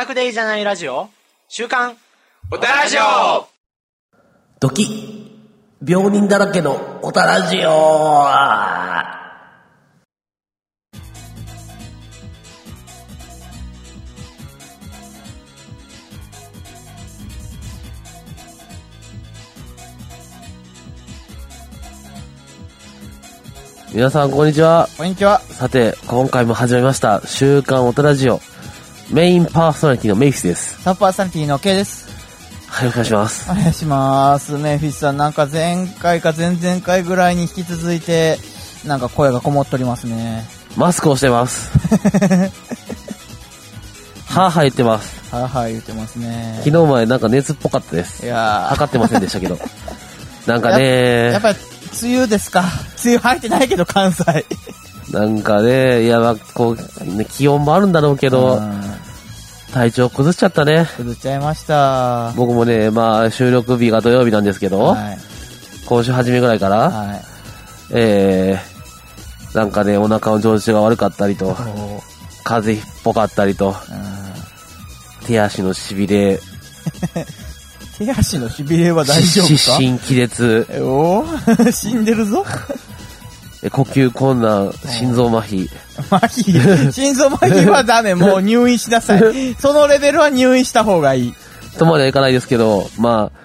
オタクでいいじゃないラジオ週刊おたらじょドキ病人だらけのおたラジオ皆さんこんにちは。こんにちは。さて、今回も始まりました、週刊おたラジオ。メインパーソナリティのメイフィスです。サンパーサリティの K です。はい、お願いします。お願いします。メイフィスさん、なんか前回か前々回ぐらいに引き続いて、なんか声がこもっておりますね。マスクをしてます。はぁはぁ言ってます。はぁはぁ言ってますね。昨日までなんか熱っぽかったですい。や測ってませんでしたけど。なんかー、やねっぱり、梅雨ですか？梅雨入ってないけど、関西。なんかね、いや、まあこう、ね、気温もあるんだろうけうど、ん体調崩しちゃったね。崩っちゃいました。僕もね、まあ、収録日が土曜日なんですけど、はい。今週初めぐらいから、はい。えー、なんかね、お腹の調子が悪かったりと、こ風邪っぽかったりと、手足のしびれ、手足のしびれは大丈夫か？失神気絶、おー 死んでるぞ。呼吸困難、心臓麻痺、麻痺？心臓麻痺はダメ。もう入院しなさい。そのレベルは入院した方がいい。とまではいかないですけど、まあ、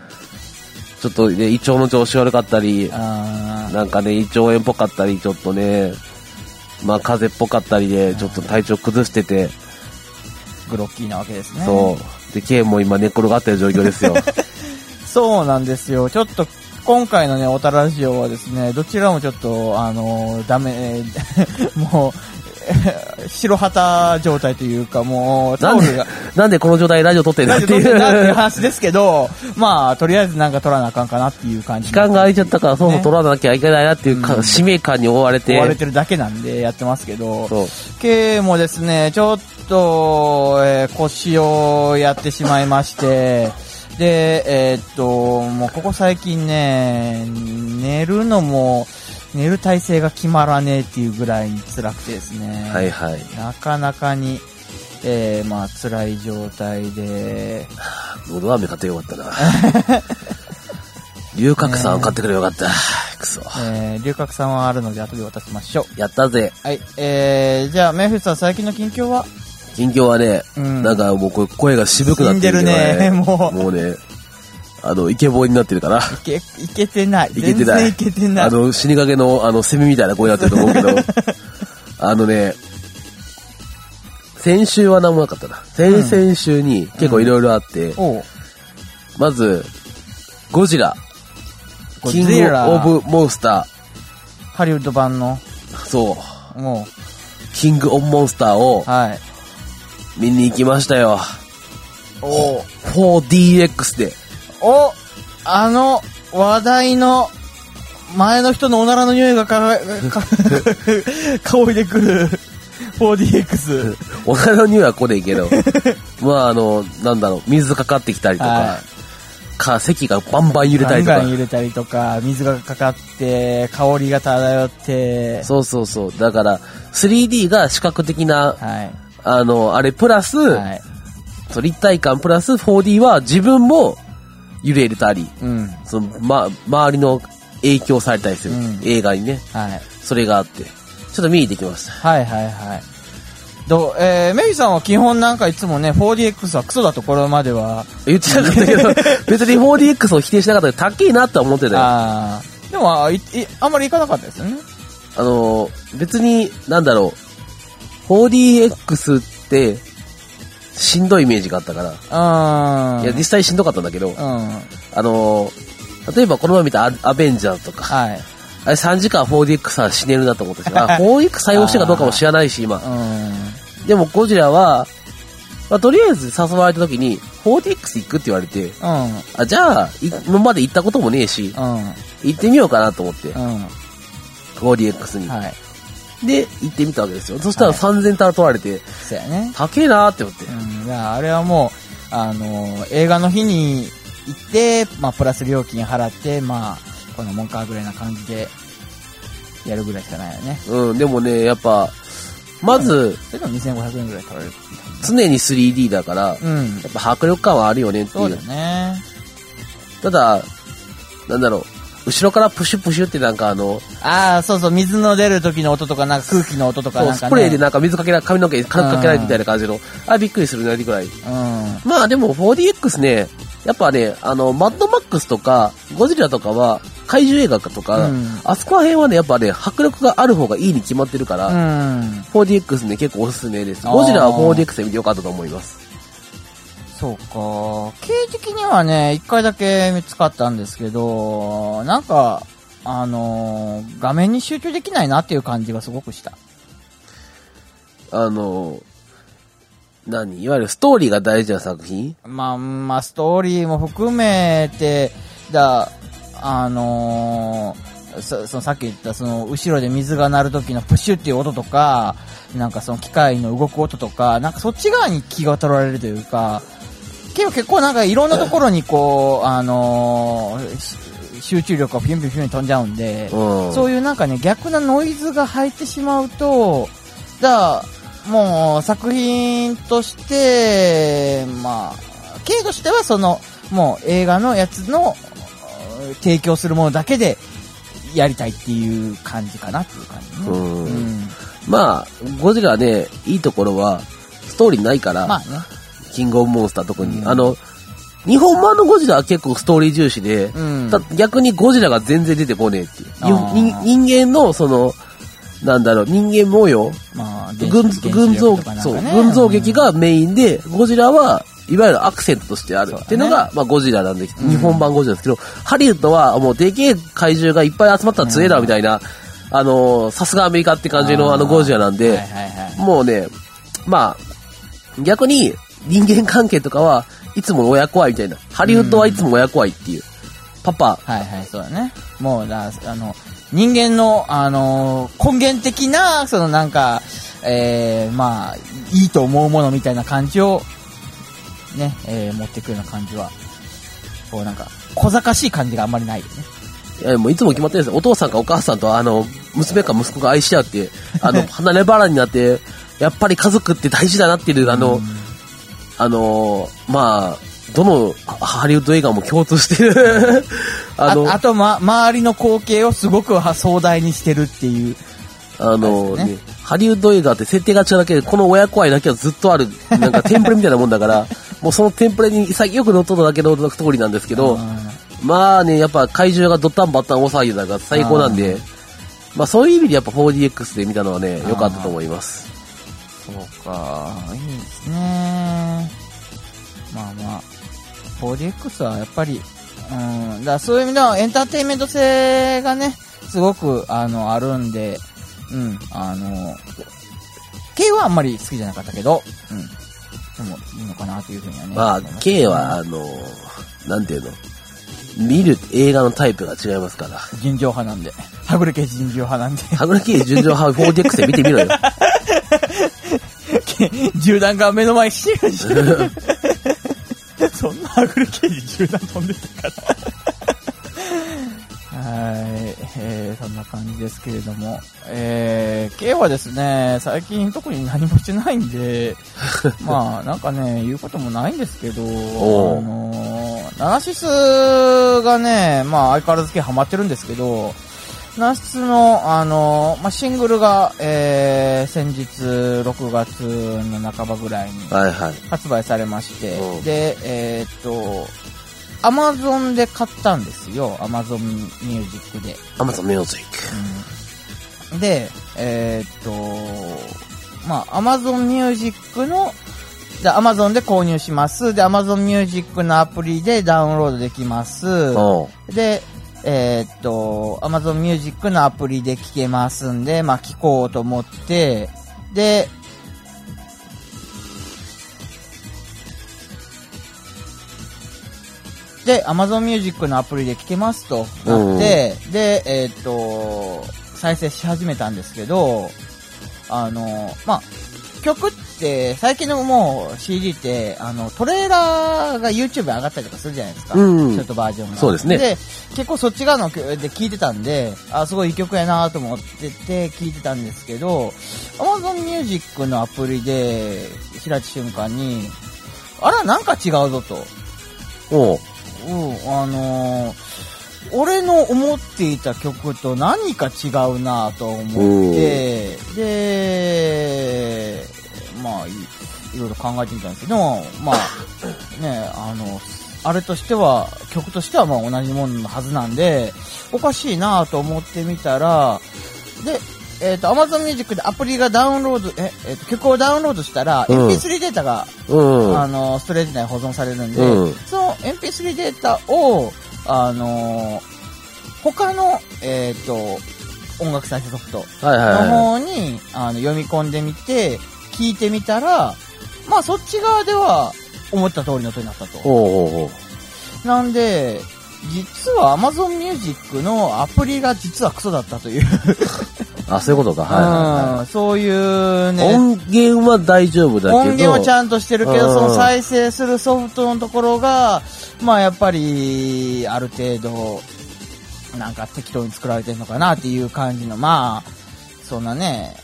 ちょっとね、胃腸の調子悪かったり、あなんかね、胃腸炎っぽかったり、ちょっとね、まあ風邪っぽかったりで、ちょっと体調崩してて、ーグロッキーなわけですね。そう。で、ケイも今寝っ転がってる状況ですよ。そうなんですよ。ちょっと、今回のね、オタラジオはですね、どちらもちょっと、あのダメ、もう、白旗状態というか、もう、タなんでオルが、、なんでこの状態でラジオ撮ってんだラっていジオ撮ってんだっていうう。話ですけど、まあ、とりあえずなんか撮らなあかんかなっていう感じ。期間が空いちゃったから、そうそうね撮らなきゃいけないなっていうか、うん使命感に追われて。追われてるだけなんでやってますけど。K もですね、ちょっと、えー腰をやってしまいまして、で、えーっと、もうここ最近ね、寝るのも、寝る体勢が決まらねえっていうぐらいに辛くてですね、はいはい。なかなかに、えー、まあ辛い状態で、喉飴買ってよかったな。龍角散を買ってくれよかった。くそ。えー、龍角散はあるので後で渡しましょう。やったぜ。はい、えー、じゃあ、メイフィスさん最近の近況は？近況はね、うん。なんかもう声が渋くなってるけど死んでるね。もう。もうね、あの、イケボーになってるから。いけ、いけてない。いけてない。全然いけてない。あの、死にかけの、あの、セミみたいな声になってると思うけど、あのね、先週は何もなかったな。先々週に結構いろいろあって、おう。まず、ゴジラ、ゴキングオブモンスタハリウッド版の、ー、そう、もキングオブモンスターをう、はい。見に行きましたよ。お 4DX で。おあの、話題の、前の人のおならの匂いがか、か、香りでくる、4DX。お金の匂いは来ねえけど、まああの、なんだろう、水かかってきたりとか、はか、席がバンバン揺い。れたりとかガンガン。揺れたりとか、水がかかって、香りが漂って、そうそうそう。だから、3D が視覚的な、はい。あの、あれプラス、はい。そう立体感プラス 4D は自分も揺れたり、うん。その、ま、周りの影響されたりする、うん映画にね。はい。それがあって、ちょっと見に行ってきました。はいはいはい。どう、えー、メイさんは基本なんかいつもね、4DX はクソだところまでは、言ってなかったけど、別に 4DX を否定しなかったけど、高いなとは思ってたよ。あでもあいい、あんまり行かなかったですよね。の、別に、なんだろう、4DX って、しんどいイメージがあったから、うん。いや、実際しんどかったんだけど、うん。あの、例えばこの前見たアアベンジャーズとか、はい。あれ3時間 4DX は死ねるなと思ったし、あ 4DX 採用してるかどうかも知らないし、今。うん。でもゴジラは、まあ、とりあえず誘われた時に、4DX 行くって言われて、うん。あ、じゃあ、い今まで行ったこともねえし、うん。行ってみようかなと思って、うん。4DX に。はい。で、行ってみたわけですよ。そしたらはい3000タラ取られて、そうやね。高えなーって思って。うん。いや、あれはもう、あの、映画の日に行って、まあ、プラス料金払って、まあ、このもんかぐらいな感じで、やるぐらいしかないよね。うん、でもね、やっぱ、まず、それでも2500円ぐらい取られる。常に 3D だから、うん。やっぱ迫力感はあるよねっていうそうだ。ね。ただ、なんだろう、後ろからプシュプシュってなんかあの、ああ、そうそう、水の出る時の音とか、なんか空気の音とかなんかね。スプレーでなんか水かけら、髪の毛かけられるみたいな感じの、あ、びっくりするね、ぐらい。うん。まあでも 4DX ね、やっぱね、あの、マッドマックスとか、ゴジラとかは、怪獣映画とか、うんあそこら辺はね、やっぱね、迫力がある方がいいに決まってるから、うん。4DX ね、結構おすすめです。ゴジラは 4DX で見てよかったと思います。そうか。経営的にはね、一回だけ見つかったんですけど、なんか、あのー画面に集中できないなっていう感じがすごくした。あの、何？いわゆるストーリーが大事な作品？まあ、まあ、ストーリーも含めて、だ、あのーそそのさっき言ったその後ろで水が鳴る時のプシュっていう音とか、なんかその機械の動く音とか、なんかそっち側に気が取られるというか、結構結構なんかいろんなところにこう、あのーし集中力がピュンピュンピュン飛んじゃうんで、うん。そういうなんかね、逆なノイズが入ってしまうと、だからもう作品として、まあ、経としてはその、もう映画のやつのうん提供するものだけでやりたいっていう感じかなっていう感じね。うんうんまあ、ゴジラね、いいところは、ストーリーないから、まあね。キングオブモンスター特に。うん。あの、日本版のゴジラは結構ストーリー重視で、うん。た逆にゴジラが全然出てこねえっていう。人間の、その、なんだろう、人間模様、まあ、群像、そう、原子力とかなんかね。群像劇がメインで、ゴジラは、いわゆるアクセントとしてあるっていうのが、まあゴジラなんで、うん。日本版ゴジラですけど、ハリウッドはもうでけえ怪獣がいっぱい集まったら強えだろみたいな、あのー、さすがアメリカって感じのあのゴジラなんで、はいはいはい。もうね、まあ、逆に人間関係とかはいつも親子愛みたいな。ハリウッドはいつも親子愛っていう。パパ、はいはい、そうだね。もう、だあの、人間の、あの根源的な、そのなんか、えー、まあ、いいと思うものみたいな感じを、ね、えー、持ってくるような感じは、こうなんか、小賢しい感じがあんまりないよね。いやもういつも決まってるんですよ。お父さんかお母さんとあの、娘か息子が愛し合って、あの、離れ離れになって、やっぱり家族って大事だなっていう、あの、あの、まあ、どのハハリウッド映画も共通してる、あの、ああと、ま、周りの光景をすごくは壮大にしてるっていう。あのあれですね、ハリウッド映画って設定が違うだけで、この親子愛だけはずっとある、なんかテンプレみたいなもんだから、もうそのテンプレに潔く乗っとっただけの通りなんですけど、まあね、やっぱ怪獣がドッタンバッタン大騒ぎだから最高なんで、まあそういう意味でやっぱ 4DX で見たのはね、良かったと思います。そうか、いいですね。まあまあ、4DX はやっぱり、うん、だそういう意味ではエンターテインメント性がね、すごく、あの、あるんで、うん、あの、K はあんまり好きじゃなかったけど、うん、でもいいのかなというふうにはね。まあ K は、あの、なんていうの、見る映画のタイプが違いますから。尋常派なんで。はぐれ系尋常派なんで。はぐれ K 順調派 4DX で見てみろよ。銃弾が目の前にしてるし。そんなはぐれ系に銃弾飛んでたから。はい、えー、そんな感じですけれども、えー、K はですね、最近特に何もしてないんで、まあ、なんかね、言うこともないんですけど、あのー、ナナシスがね、まあ、相変わらず K ハマってるんですけど、ナナシスの、あのー、まあ、シングルが、えー、先日、6月の半ばぐらいにはいはい。発売されましてう、んで、えーっと、アマゾンで買ったんですよ。アマゾンミュージックで。Amazon Music。うんで、えーっと、まあ、アマゾンミュージックの、で、アマゾンで購入します。で、アマゾンミュージックのアプリでダウンロードできます。で、えーっと、アマゾンミュージックのアプリで聴けますんで、まあ、聴こうと思って、で、で、Amazon Music のアプリで聴けますとなって、で、えーっと、再生し始めたんですけど、あの、まあ、曲ってって、最近のもう CD って、あの、トレーラーが YouTube に上がったりとかするじゃないですか。うんショートバージョンが。そうですねで、結構そっち側ので聞いてたんで、あ、すごいいい曲やなと思ってて聞いてたんですけど、Amazon Music のアプリで開いた瞬間に、あら、なんか違うぞと。おううん、あのー俺の思っていた曲と何か違うなと思って、で、まあい、いろいろ考えてみたんですけど、まあ、ね、あの、あれとしては、曲としてはまあ同じもののはずなんで、おかしいなと思ってみたら、で、えっ、と、Amazon Music でアプリがダウンロード、え、えーと曲をダウンロードしたら、うん。MP3 データがうん。あの、ストレージ内に保存されるんで、うん。その MP3 データを、あの他の、えっ、と、音楽再生ソフトはいはいのは方に、あの、読み込んでみて、聞いてみたら、まあそっち側では思った通りの音になったい。と。おうおうおうなんで、実は Amazon Music のアプリが実はクソだったという、あ、そういうことか。はいはいそういうい。ね、音源は大丈夫だけど。音源はちゃんとしてるけど、うんその再生するソフトのところが、まあやっぱり、ある程度、なんか適当に作られてるのかなっていう感じの、まあ、そんなね、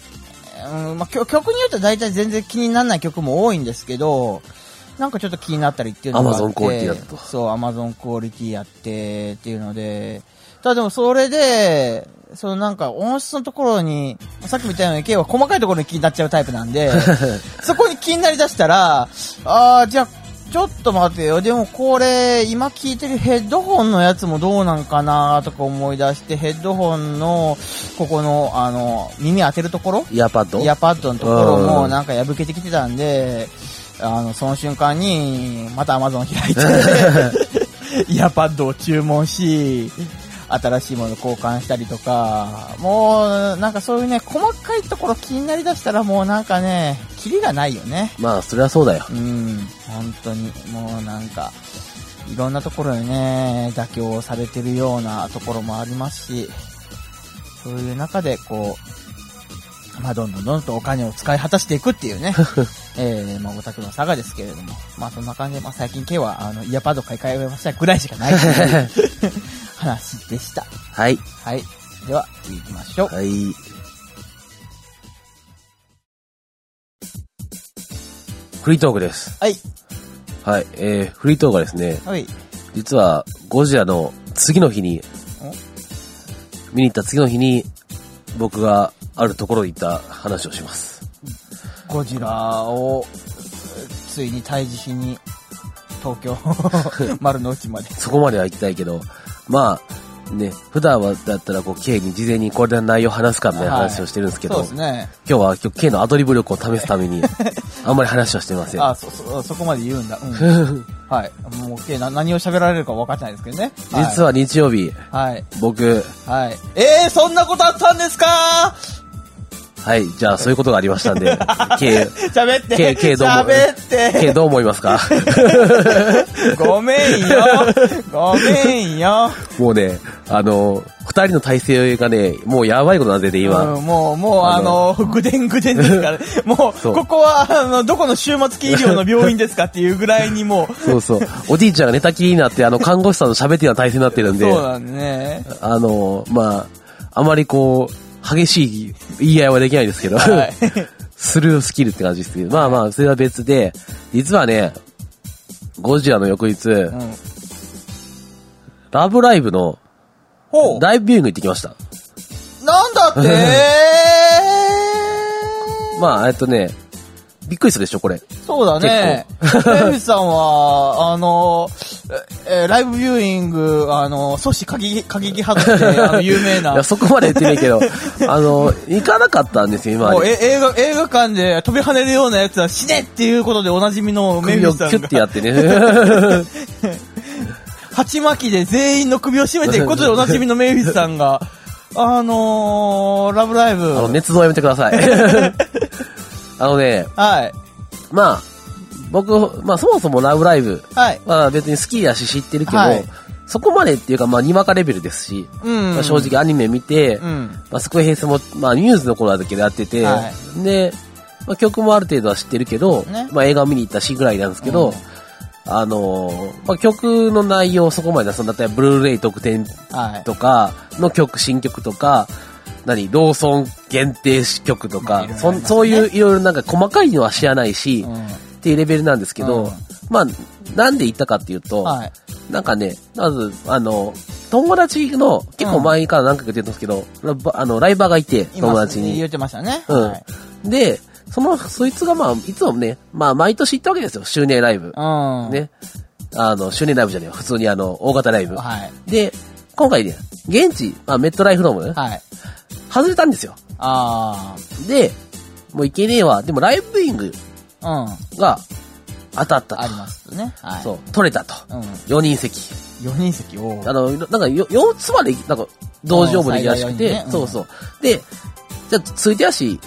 うんまあ、曲曲によっては大体全然気にならない曲も多いんですけど、なんかちょっと気になったりっていうのがあって。Amazon クオリティだっそう、Amazon クオリティやってっていうので、ただでもそれで、そのなんか音質のところに、さっきみたいに K は細かいところに気になっちゃうタイプなんで、そこに気になりだしたら、ああ、じゃあ、ちょっと待てよ。でもこれ、今聞いてるヘッドホンのやつもどうなんかなとか思い出して、ヘッドホンの、ここの、あの、耳当てるところ？イヤーパッド？イヤーパッドのところうん。もなんか破けてきてたんで、あの、その瞬間に、また Amazon 開いて、イヤーパッドを注文し、新しいもの交換したりとか、もう、なんかそういうね、細かいところ気になりだしたらもうなんかね、キリがないよね。まあ、それはそうだよ。うん、本当に、もうなんか、いろんなところにね、妥協されてるようなところもありますし、そういう中で、こう、まあ、どんどんどんどんとお金を使い果たしていくっていうね、えー、まあ、オタクの差がですけれども、まあ、そんな感じで、まあ、最近 K は、あの、イヤーパッド買い替えましたぐらいしかない 話でした。はい。はい。では、次行きましょう。はい。フリートークです。はい。はい。えー、フリートークはですね、はい。実は、ゴジラの次の日に、見に行った次の日に、僕があるところに行った話をします。ゴジラを、ついに退治しに、東京、丸の内まで。そこまでは行きたいけど、まあ、ね、普段はだったらこう、K に事前にこれで内容話すかみたいな話をしてるんですけど、そうですね。今日は今日 K のアドリブ力を試すために、あんまり話はしてません。あ、そ、そ、そこまで言うんだ。うん。はい。もう、OK な、何を喋られるか分かってないですけどね。実は日曜日、はい。僕、はい。えー、そんなことあったんですかはい、じゃあそういうことがありましたんで、K、喋って。K、K どうも、喋って。K どう思いますか？ごめんよ。ごめんよ。もうね、あの、二人の体制がね、もうやばいことなんでね、今。うん、もう、もう、ああの、ぐでんぐでんですから、もう、そうここは、あの、どこの終末期医療の病院ですかっていうぐらいにもう、そうそう。おじいちゃんが寝たきりになって、あの、看護師さんと喋ってるような体制になってるんで、そうなんでね。あの、まあ、あまりこう、激しい言い合いはできないですけど、はい。スルースキルって感じですけど、まあまあ、それは別で、実はね、ゴジラの翌日、うん。ラブライブの。ライブビューイング行ってきました。なんだって まあ、えっとね、びっくりするでしょ、これ。そうだね。エミさんは、あの、え、えライブビューイング、あの、阻止過激、過激派として、あの、有名な。いや、そこまで言ってないけど、あの、行かなかったんですよ、今まもうで。え映画、映画館で飛び跳ねるようなやつは死ねっていうことでおなじみのメ首をキビウスさんが、ュッてやってね。鉢巻きで全員の首を絞めていくことでおなじみのメビウスさんが、あのー、ラブライブ。あの、捏造やめてください。あのね、はい。まあ、僕、まあそもそもラブライブは別に好きだし知ってるけど、はいそこまでっていうか、まあにわかレベルですし、うん。まあ、正直アニメ見て、うん。まあスクエヘイスも、まあニュースの頃だけでやってて、はで、まあ、曲もある程度は知ってるけど、ねまあ、映画を見に行ったしぐらいなんですけど、うんあのーまあ、曲の内容そこまでそんだったらブルーレイ特典はい。とかの曲、新曲とか、何、ローソン限定曲とか、そそういういろいろなんか細かいのは知らないし、うんっていうレベルなんですけど、うんまあ、なんで行ったかっていうと、はい。なんかね、まず、あの、友達の、結構前から何回か言ってるんですけど、ラバあの、ライバーがいて、友達に。言ってましたね。うんはい。で、その、そいつがまあ、いつもね、まあ、毎年行ったわけですよ、周年ライブ。うん。。ね。あの、周年ライブじゃねえよ、普通にあの、大型ライブ。はい。で、今回ね、現地、まあ、メットライフドーム、はい。外れたんですよ。あで、もう行けねえわ。でもライブビューイングあ。うん。が当たったと。ありますね。はい。そう、取れたと。うん。4人席。4人席？を。あの、なんかよ、4つまで、なんか、同時応募できるらしくて、ねうんそうそう。で、じゃあ、ついてやし、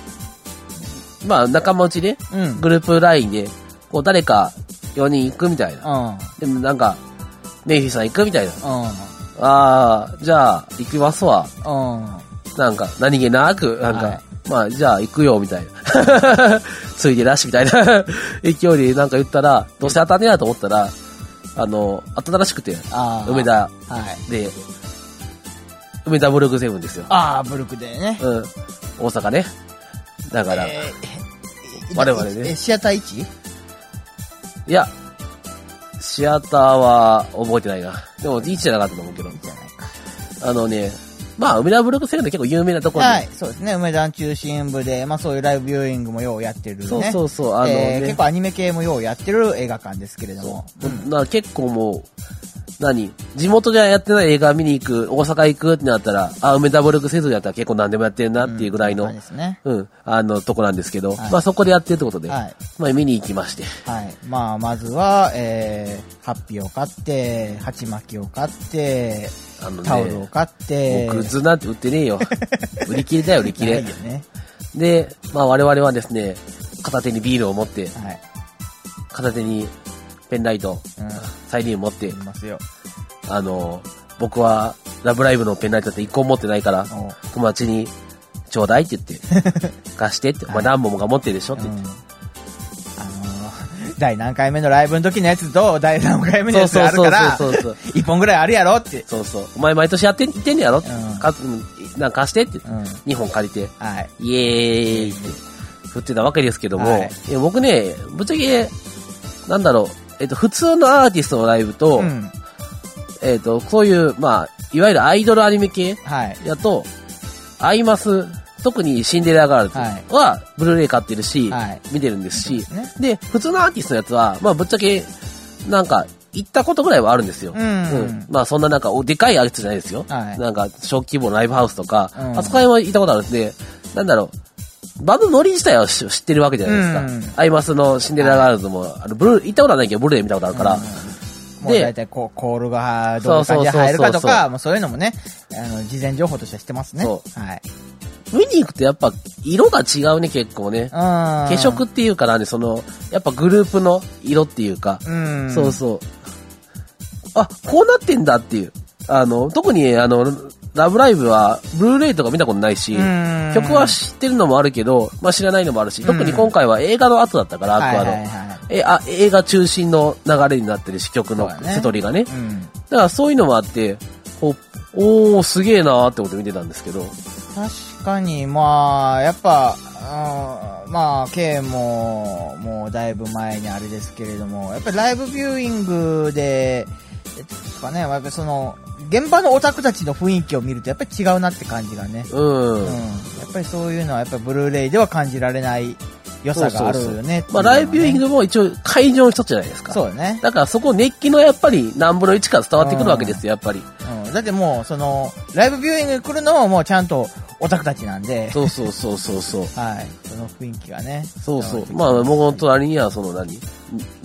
まあ、仲間内で、うん。グループラインで、こう、誰か4人行くみたいな。うん。でもなんか、メイフィーさん行くみたいな。うあー、じゃあ、行きますわ。なんか、何気なく、なんか、はいまあ、じゃあ行くよ、みたいな。ついでなし、みたいな 勢いでなんか言ったら、どうせ当たんねえなと思ったら、あの、当たったらしくて。梅。田はい。で、梅田ブルクセブンですよ。ああ、ブルクでね。うん。大阪ね。だから、えー我々ねえシアター 1? いや、シアターは覚えてないな。でも、1じゃなかったと思うけど。あのね、まあ、梅田ブルクセブンって結構有名なところで、はい、そうですね。梅田中心部で、まあそういうライブビューイングもようやってるね。そうそうそう、あのね、えー結構アニメ系もようやってる映画館ですけれども。そうな結構もう、何？地元ではやってない映画見に行く、大阪行くってなったら、あ、梅田ブルクセブンやったら結構何でもやってるなっていうぐらいの、そうですね。うん、あの、とこなんですけど、はいまあそこでやってるってことで、はい。まあ見に行きまして、はい。まあ、まずは、えー、ハッピーを買って、鉢巻きを買って、あのタオルをね、買って、もうグッズなんて売ってねえよ。売り切れだよ、売り切れ。ね。で、まあ我々はですね、片手にビールを持って、はい。片手にペンライト、うん。サイリウム持ってい、ますよ。あの、僕はラブライブのペンライトって一個も持ってないから、お友達に、ちょうだいって言って、貸してって、まあ何本もが持ってるでしょってうん。言って。あのー、第何回目のライブの時のやつと、第何回目のやつがあるから。一本ぐらいあるやろって。そうそう。お前毎年やってってんねやろ、うんかうんなんか貸してって、うん。2本借りて、はい。イエーイって振ってたわけですけども、はい僕ね、ぶっちゃけ、なんだろう、えっと、普通のアーティストのライブと、うん。えっと、そういう、まあ、いわゆるアイドルアニメ系はい。やと、アイマス、特にシンデレラガールズは、ブルーレイ買ってるし、はい見てるんですし、ね。で、普通のアーティストのやつは、まあ、ぶっちゃけ、なんか、行ったことぐらいはあるんですよ。うんまあ、そんななんか、おでかいアーティストじゃないですよ。はいなんか、小規模のライブハウスとか、うんあそこら辺は行ったことあるんで、なんだろう、バンドのノリ自体は知知ってるわけじゃないですか。うんアイマスのシンデレラガールズも、あのブルー、行ったことはないけど、ブルーレイ見たことあるから、で大体こう、コールがどういう感じで入るかとか、もうそういうのもね、あの、事前情報としては知ってますね。そはい。見に行くとやっぱ、色が違うね、結構ね。うん。化色っていうからね、その、やっぱグループの色っていうか、うん。そうそう。あ、こうなってんだっていう。あの、特に、あの、ラブライブは、ブルーレイとか見たことないし、うん曲は知ってるのもあるけど、まあ知らないのもあるし、特に今回は映画の後だったから、アクアの。はいはいはい。えあ映画中心の流れになってるし、曲のそうだねストーリーがね。うん。だからそういうのもあって、こうおー、すげえなーってことで見てたんですけど。確かに、まあ、やっぱ、うんまあ、K も、もうだいぶ前にあれですけれども、やっぱりライブビューイングで、えっとかね、やっぱりその、現場のオタクたちの雰囲気を見るとやっぱり違うなって感じがね。うん。うん。やっぱりそういうのはやっぱりブルーレイでは感じられない良さがあるよねっていうまあライブビューイングも一応会場の一つじゃないですか。そうよね。だからそこ熱気のやっぱり何分の1から伝わってくるわけですよ、やっぱり。うん。だってもう、その、ライブビューイングに来るのももうちゃんとオタクたちなんで、そうそうそうそうそう。はい。その雰囲気がね。そうそう。伝まあ、わってきて僕の隣には、その何？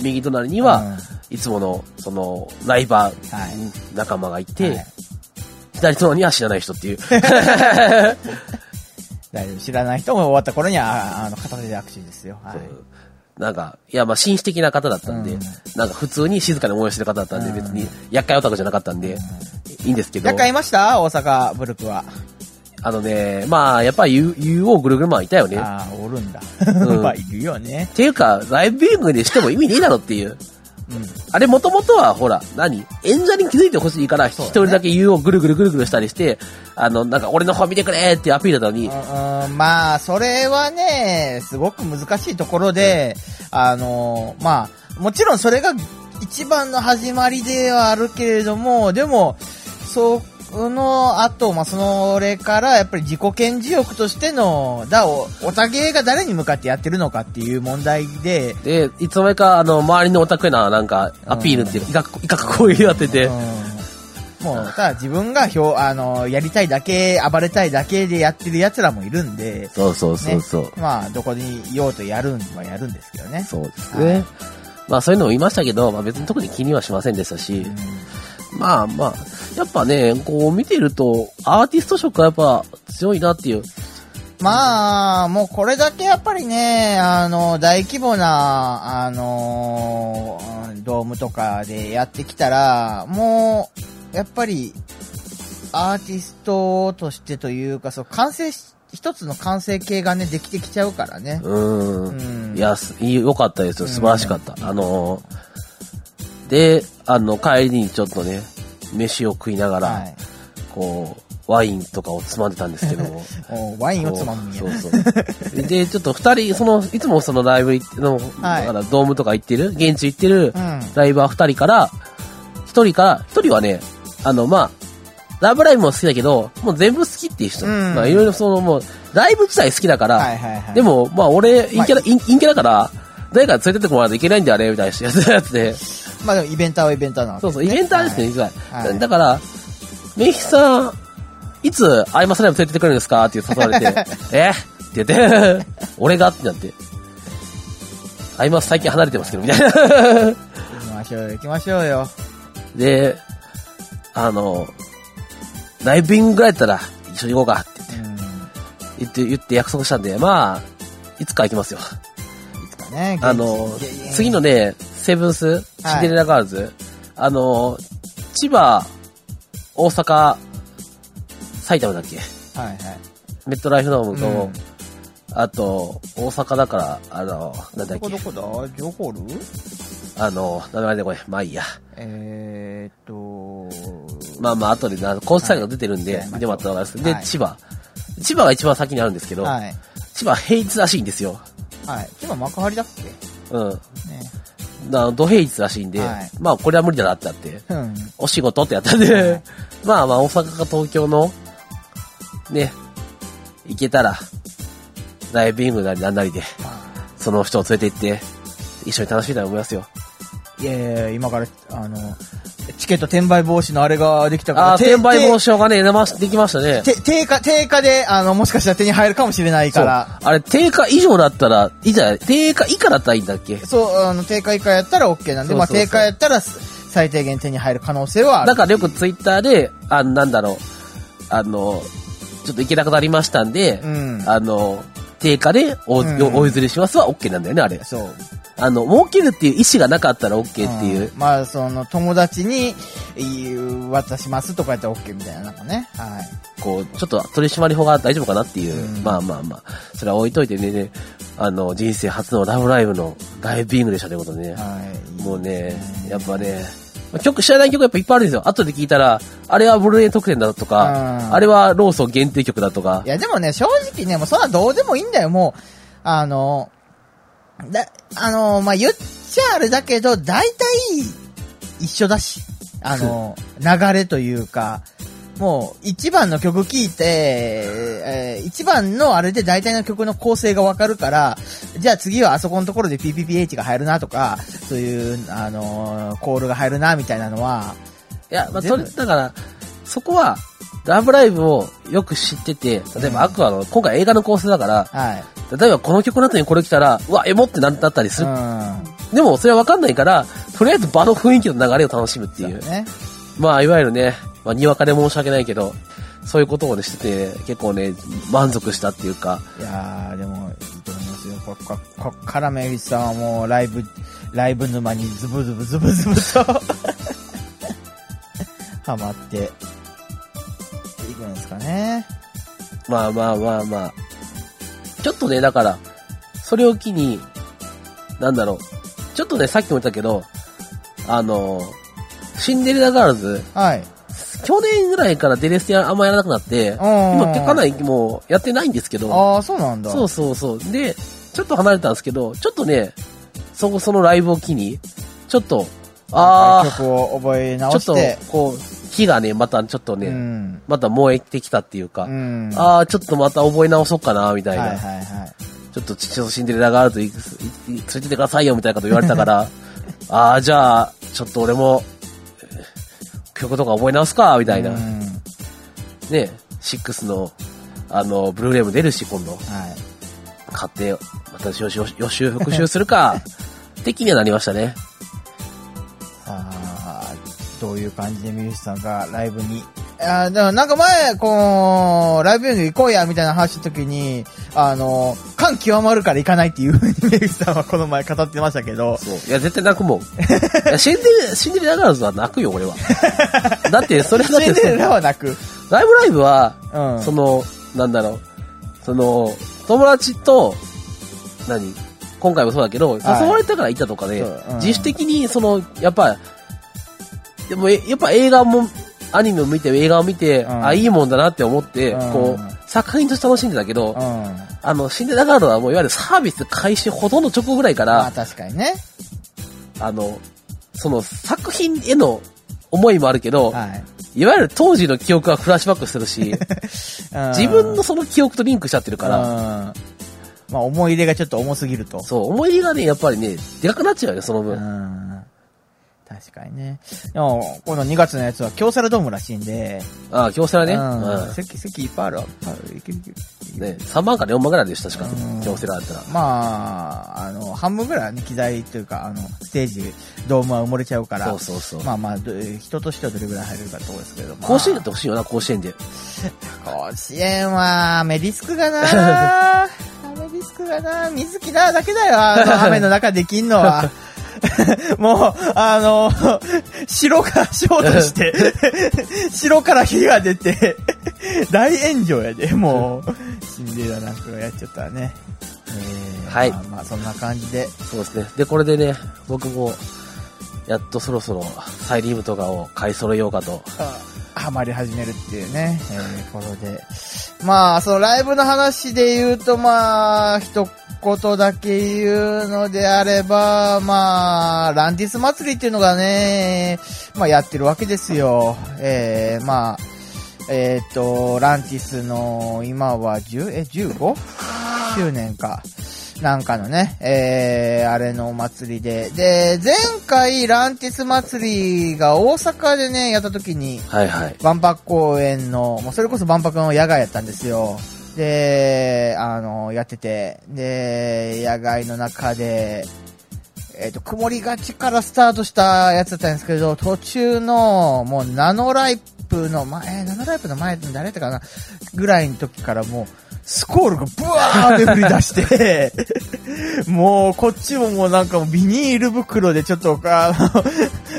右隣には、いつもの、その、ライバー、はい仲間がいうんて、はい左隣には知らない人っていう。大丈夫。知らない人も終わった頃には、ああの、片手で握手ですよ。はい。なんか、いや、まあ、紳士的な方だったんで、うんなんか普通に静かに応援してる方だったんで、うん別に、厄介オタクじゃなかったんで、いいんですけど。なんかいました？大阪ブルクは。あのね、まあ、やっぱり UO ぐるぐるマンいたよね。っああ、おるんだ。うん まあ、いるよね。ていうか、ライブビューイングにしても意味ねえだろっていう。うん。あれもともとは、ほら、何？演者に気づいてほしいから、一人だけ UO ぐるぐるぐるぐるしたりして、あの、なんか俺の方見てくれっていうアピールだったのに、うんまあ、それはね、すごく難しいところで、あの、まあ、もちろんそれが一番の始まりではあるけれども、でも、その後、まあ、それから、やっぱり自己顕示欲としての、だ、お、おたげが誰に向かってやってるのかっていう問題で、で、いつの間にか、あの、周りのオタクへな、なんか、アピールっていう、威嚇、威嚇行為やってて、うん、もう、ただ自分が表、あの、やりたいだけ、暴れたいだけでやってる奴らもいるんで、そうそうそうそう。まあ、どこにいようとやるんはやるんですけどね。そうですね。まあそういうのもいましたけど、まあ別に特に気にはしませんでしたし、まあまあ、やっぱね、こう見てると、アーティスト色はやっぱ強いなっていう。まあ、もうこれだけやっぱりね、あの、大規模な、あの、うんドームとかでやってきたら、もう、やっぱり、アーティストとしてというか、そう、完成し、一つの完成形がね、できてきちゃうからね。うーん。うんいや、すいい良かったですよ。素晴らしかった。あのー、で、あの、帰りにちょっとね、飯を食いながら、はい。こう、ワインとかをつまんでたんですけども。おワインをつまむんやそう。そう。で、ちょっと二人、その、いつもそのライブ行っての、はいだからドームとか行ってる、現地行ってるうん。ライバー二人から、一人から、一人はね、あの、まあ、ラブライブも好きだけど、もう全部好きっていう人。うんまあ、いろいろその、もう、ライブ自体好きだから。で、も、まあ、俺、陰キャラ、まあ陰陰キャだから、誰か連れてってもらわないといけないんだよね、みたいなやつで。まあでもイベンターはイベンターなわけそうそう、イベンターですね、実は。はいだから、メイヒさん、いつ、アイマスライブ連れてってくれるんですか？って誘われて、え？って言って、俺が？ってなって。アイマス最近離れてますけど、みたいな。行きましょうよ、行きましょうよ。で、あの、ライブインぐらいやったら一緒に行こうかってうん。言って、言って約束したんで、まあ、いつか行きますよ。いつかね。あの次のね、セブンス、シンデレラガールズ、あの、千葉、大阪、埼玉だっけ？はいはい。メットライフドームと、うんあと、大阪だから、あの、なんだっけ？どこどこだ？ジョホールあの、名前でこれ、まあいいや。えーっと、まあまあ、後でな、コースサイトが出てるんで、はい見てもらったらわかります。で、はい千葉。千葉が一番先にあるんですけど、はい。千葉平日らしいんですよ。はい。今幕張だっけ？うん。ね。な土平日らしいんで、はいまあこれは無理だなってなって、うん。お仕事ってやったんで、まあまあ大阪か東京の、ね、行けたら、ライブイングなりなんなりで、その人を連れて行って、一緒に楽しみたいと思いますよ。いやいやいや今から、あの、チケット転売防止のあれができたから、あ転売防止がね、出まし、できましたね。て定価、定価で、あの、もしかしたら手に入るかもしれない。から、あれ、定価以上だったら、いいじゃない？定価以下だったらいいんだっけ？そう、あの、定価以下やったら OK なんで、まあ、そうそうそう定価やったら最低限手に入る可能性はある。だからよくツイッターで、あなんだろう、あの、ちょっと行けなくなりましたんで、うん。あの、定価でお,、うんお譲りしますは OK なんだよね、あれ。そう。あの、儲けるっていう意思がなかったら OK っていう。んまあ、その、友達に、い渡しますとかやったら OK みたいな、なんかね。はい。こう、ちょっと取り締法が大丈夫かなっていう。うんまあまあまあ。それは置いといてね、ねあの、人生初のラブライブのライブイングでしたということでね。はい。もうね、やっぱね、まあ曲、知らない曲やっぱいっぱいあるんですよ。後で聞いたら、あれはブルーレイ特典だとか、うんあれはローソン限定曲だとかい、や、でもね、正直ね、もうそんなどうでもいいんだよ、もう。あの、だ、あの、まあ、言っちゃあれだけど、大体、一緒だし。あの、流れというか、もう、一番の曲聴いて、えー一番のあれで大体の曲の構成がわかるから、じゃあ次はあそこのところで PPPH が入るなとか、そういう、あのコールが入るな、みたいなのは、いや、まあ、それ、だから、そこは、ラブライブをよく知ってて、例えばアクアの、今回映画の構成だから、はい。例えばこの曲の後にこれ来たら、うわ、エモってなったりする。うん。でも、それはわかんないから、とりあえず場の雰囲気の流れを楽しむっていう。ね。まあ、いわゆるね、まあ、にわかで申し訳ないけど、そういうことをね、してて、結構ね、満足したっていうか、いやー、でも、いいと思いますよ。こここっからメイさんはもう、ライブ、ライブ沼にズブズブズブズブと、ハマって、ね。まあまあまあまあ。ちょっとね、だから、それを機に、なんだろう。ちょっとね、さっきも言ったけど、あの、シンデレラガールズ、はい。去年ぐらいからデレステあんまやらなくなって、今、かなりもうやってないんですけど、ああ、そうなんだ。そうそうそう。で、ちょっと離れたんですけど、ちょっとね、そこ、そのライブを機に、ちょっと、あ曲を覚えあ、ちょっと直して。、こう、火がね、またちょっとね、うん。また燃えてきたっていうか、うん。ああ、ちょっとまた覚え直そうかな、みたいな。はいはいはい。ちょっと父とシンデレラがあると連れてってくださいよ、みたいなこと言われたから、ああ、じゃあ、ちょっと俺も、えー曲とか覚え直すか、みたいな。うんね、6の、あの、ブルーレイも出るし、今度。はい。買って、また予習復習するか、的にはなりましたね。ああ、どういう感じでミュージシャンがライブに。あーでもなんか前、こう、ライブビューイング行こうや、みたいな話した時に、あの、感極まるから行かないっていうふうにミュージシャンはこの前語ってましたけど、そう。いや、絶対泣くもん。いや、シンデレ、シンデレラガールズは泣くよ、俺は。だって、それだってシンデレラは泣く。ライブライブは、うん。その、なんだろう、その、友達と、何？今回もそうだけど、誘はいわれたから行ったとかで、そううん自主的に、その、やっぱ、でも、えやっぱ映画も、アニメを見て、映画を見て、うんあ、いいもんだなって思って、うんこう、作品として楽しんでたけど、うん。あの、シンデレラガールはもういわゆるサービス開始ほとんど直後ぐらいから、まあ確かにね。あの、その作品への思いもあるけど、はい。いわゆる当時の記憶がフラッシュバックするし、うん自分のその記憶とリンクしちゃってるから、うんまあ思い入れがちょっと重すぎると。そう、思い入れがね、やっぱりね、でかくなっちゃうよね、そのう分。ん。確かにね。でも、この2月のやつは京セラドームらしいんで、ああ、京セラね。ううんん。席、席いっぱいあるわ。いけるいける。ね、3万から4万ぐらいでした、確かうん。京セラだったら。まあ、あの、半分ぐらいはね、機材というか、あの、ステージ、ドームは埋もれちゃうから、そうそうそう。まあまあ、ど人としてはどれぐらい入れるかってとこですけど、まあ、甲子園やってほしいよな、甲子園で。甲子園は、雨リスクがな雨 リスクがな水木なだけだよ、あの雨の中できんのは。もう、あの、城がショートして、城から火が出て、大炎上やで、もう、シンデレラなんかがやっちゃったらね。えーはいまあ、まあ、そんな感じで、そうですね。で、これでね、僕も、やっとそろそろ、サイリウムとかを買い揃えようかと。あハマり始めるっていうね、えー、ことで。まあ、そのライブの話で言うと、まあ、一言だけ言うのであれば、まあ、ランディス祭りっていうのがね、まあ、やってるわけですよ。えー、まあ、えっ、と、ランティスの、今は10、え、15? 周年か。なんかのね、えー、あれのお祭りで。で、前回ランティス祭りが大阪でね、やった時に、はいはい。万博公園の、もうそれこそ万博の野外やったんですよ。で、あの、やってて、で、野外の中で、えっ、と、曇りがちからスタートしたやつだったんですけど、途中の、もうナノライプの前、ナノライプの前、誰だったかなぐらいの時からもう、スコールがブワーって降り出して、もう、こっちももうなんかビニール袋でちょっと、あの、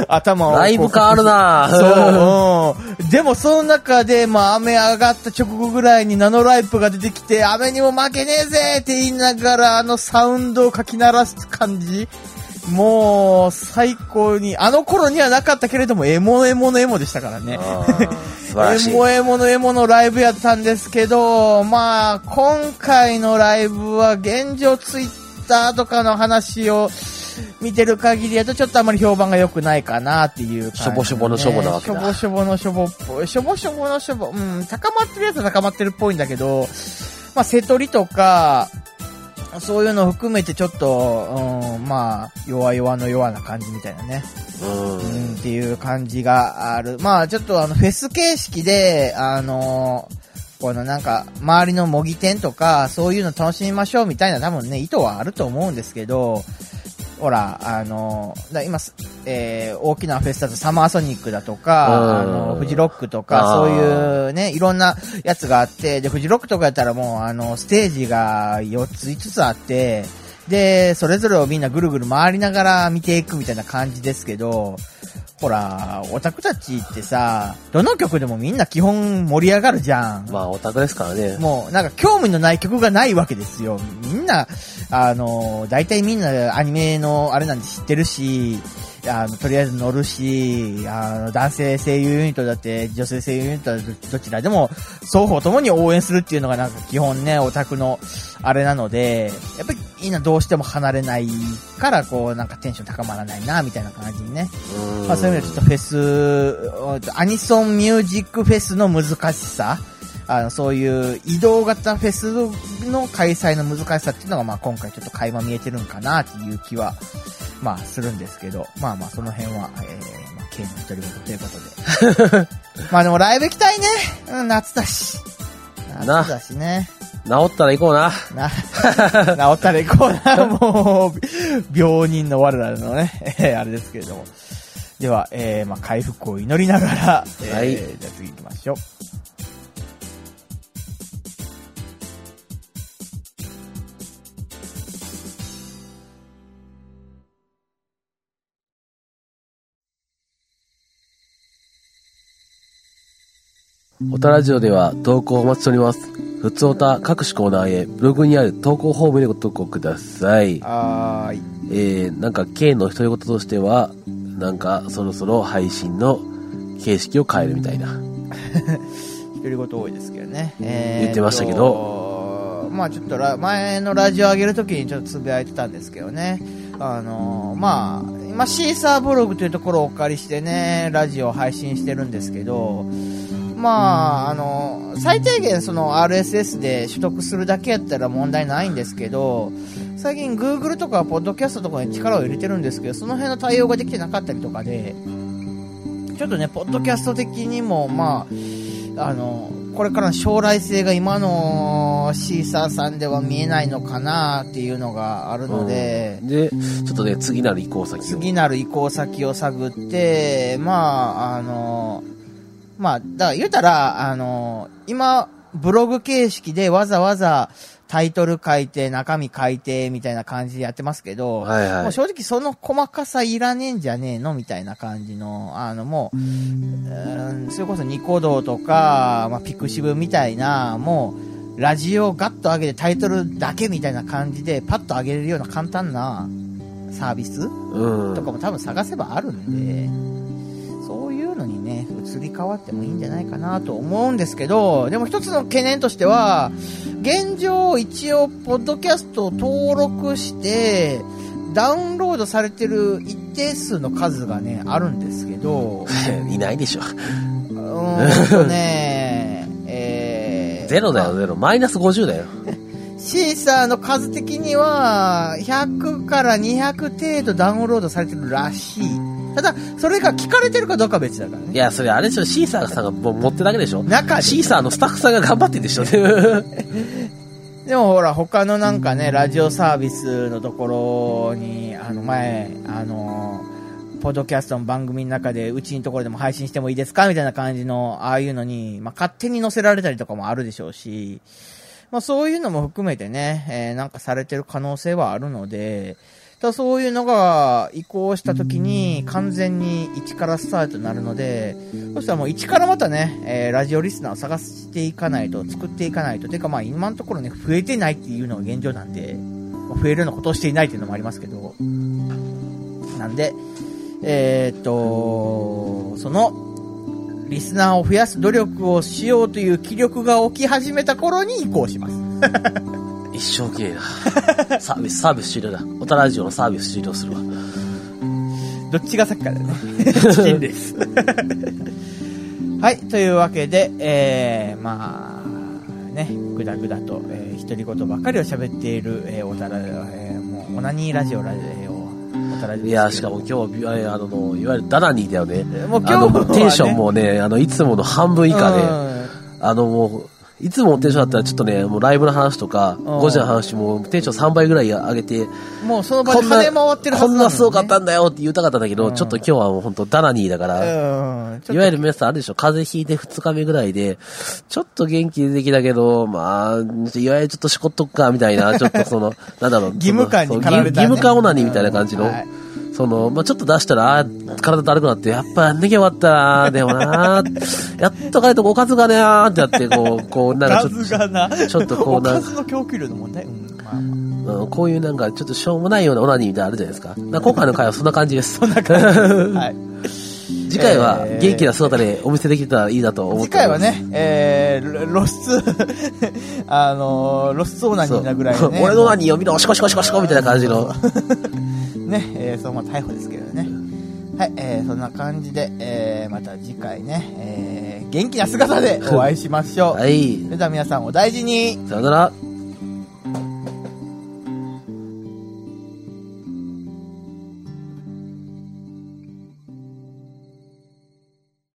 頭をこう。ライブ感あるなそう、うん。でもその中で、まあ雨上がった直後ぐらいにナノライプが出てきて、雨にも負けねえぜって言いながら、あのサウンドをかき鳴らす感じ。もう、最高に、あの頃にはなかったけれども、エモエモのエモでしたからね。ら。エモエモのエモのライブやったんですけど、まあ、今回のライブは現状ツイッターとかの話を見てる限りだとちょっとあまり評判が良くないかなっていう感じ、しょぼしょぼのしょぼなわけだしょぼしょぼのしょぼっぽい。しょぼしょぼのしょぼ、うん、高まってるやつは高まってるっぽいんだけど、まあ、瀬取りとか、そういうのを含めてちょっと、うん、まあ、弱々の弱な感じみたいなね。うん。うん、っていう感じがある。まあ、ちょっとあの、フェス形式で、あのこのなんか、周りの模擬店とか、そういうの楽しみましょうみたいな多分ね、意図はあると思うんですけど、ほら、あのだ今す、えー、大きなフェスだとサマーソニックだとか、うん。あの、フジロックとか、そういうね、いろんなやつがあって、で、フジロックとかやったらもう、あの、ステージが4つ5つあって、で、それぞれをみんなぐるぐる回りながら見ていくみたいな感じですけど、ほら、オタクたちってさ、どの曲でもみんな基本盛り上がるじゃん。まあ、オタクですからね。もう、なんか興味のない曲がないわけですよ。みんな、あの、大体みんなアニメのあれなんて知ってるし、あの、とりあえず乗るし、あの、男性声優ユニットだって、女性声優ユニットだってどちらでも、双方ともに応援するっていうのがなんか基本ね、オタクのあれなので、やっぱりみんなどうしても離れないから、こう、なんかテンション高まらないな、みたいな感じにね。うんまあそういう意味でちょっとフェス、アニソンミュージックフェスの難しさ、あの、そういう移動型フェスの開催の難しさっていうのが、まあ今回ちょっと垣間見えてるんかなっていう気は、まあするんですけど、まあまあその辺は、えー、まあ K の一人言ということで。まあでもライブ行きたいね。うん、夏だし。な夏だしね。治ったら行こうな。な、治ったら行こうな、もう、病人の我らのね、え ーあれですけれども。では、えー、まあ、回復を祈りながら、えーはいじゃあ次行きましょう。オタラジオでは投稿をお待ちしております。ふつおた各種コーナーへブログにある投稿フォームでご投稿ください。はーい。えー、なんか K の独り言としては、なんかそろそろ配信の形式を変えるみたいな。独り言多いですけどね。えー言ってましたけど。まあちょっとラ前のラジオ上げるときにちょっとつぶやいてたんですけどね。あのーまあ、今シーサーブログというところをお借りしてね、ラジオを配信してるんですけど、まあ、あの、最低限その RSS で取得するだけやったら問題ないんですけど、最近 Google とか Podcast とかに力を入れてるんですけど、その辺の対応ができてなかったりとかで、ちょっとね、ポッドキャスト的にも、まあ、あの、これからの将来性が今のシーサーさんでは見えないのかなっていうのがあるので、で、ちょっとね、次なる移行先を。次なる移行先を探って、まあ、あの、まあ、だから言うたら、あの、今、ブログ形式でわざわざタイトル書いて、中身書いて、みたいな感じでやってますけど、はいはいもう正直その細かさいらねえんじゃねえのみたいな感じの、あのもう、うーんそれこそニコ動とか、まあ、ピクシブみたいな、もう、ラジオをガッと上げてタイトルだけみたいな感じで、パッと上げれるような簡単なサービスうん。とかも多分探せばあるんで、そういうのにね、移り変わってもいいんじゃないかなと思うんですけど、でも一つの懸念としては、現状一応、ポッドキャストを登録して、ダウンロードされてる一定数の数がね、あるんですけど、いないでしょ。うーんとね、えー、ゼロだよ、ゼロ。マイナス50だよ。シーサーの数的には、100から200程度ダウンロードされてるらしい。ただ、それが聞かれてるかどうかは別だからね。いや、それあれでしょ、シーサーさんがもう持ってるだけでしょ。中でシーサーのスタッフさんが頑張ってんでしょ。でもほら、他のなんかね、ラジオサービスのところに、あの前、あの、ポッドキャストの番組の中で、うちのところでも配信してもいいですかみたいな感じの、ああいうのに、まあ、勝手に載せられたりとかもあるでしょうし、まあ、そういうのも含めてね、えーなんかされてる可能性はあるので、ただそういうのが移行した時に完全に一からスタートになるので、そしたらもう一からまたね、えーラジオリスナーを探していかないと、作っていかないと。てかまあ今のところね、増えてないっていうのが現状なんで、ま増えるようなことをしていないっていうのもありますけど、なんで、えーっと、その、リスナーを増やす努力をしようという気力が起き始めた頃に移行します。一生懸命な。サービス、サービス終了だ。オタラジオのサービス終了するわ。どっちが先からね。チキンです。はい、というわけで、えー、まあ、ね、ぐだぐだと、えー、独り言ばかりを喋っている、えー、おたら、えー、もう、オナニーラジオラジオ、いや、しかも今日、あの、いわゆるダナニーだよね。もう今日ねテンションもね、あの、いつもの半分以下で、うんあの、もう、いつものテンションだったらちょっとね、もうライブの話とか、ん。5時の話もテンション3倍ぐらい上げて、もうその場で跳ね回ってるはこんずなのにね。なすごかったんだよって言いたかったんだけど、うん。ちょっと今日はもう本当ダナニーだから、いわゆる皆さんあるでしょ風邪ひいて2日目ぐらいで、ちょっと元気出てきたけど、まあ、いわゆるちょっとしこっとくか、みたいな、ちょっとその、なんだろう。義務感に義務感オナニーみたいな感じの、はいその、まあ、ちょっと出したら、体だるくなって、やっぱやんなきゃよかったなでもな やっとかないとおかずがねーってやって、こう、こう、なんかちょっ数がな。ちょっとこうおなかずの供給量の問題うん。まあまと、うんこういうなんか、ちょっとしょうもないようなオナニーみたいなのあるじゃないですか。だから今回の回はそんな感じです。あはい。次回はえー元気な姿でお見せできたらいいなと思って。次回はね、えー、露出、あのー、露出オーナニーなぐらいでね。俺のオナニーを見ろ、シコシコシコシコみたいな感じの。ね、えー、そのまま逮捕ですけどね。はい、えー、そんな感じで、えー、また次回ね、えー、元気な姿でお会いしましょう。はいそ。れでは皆さんお大事に。さよなら。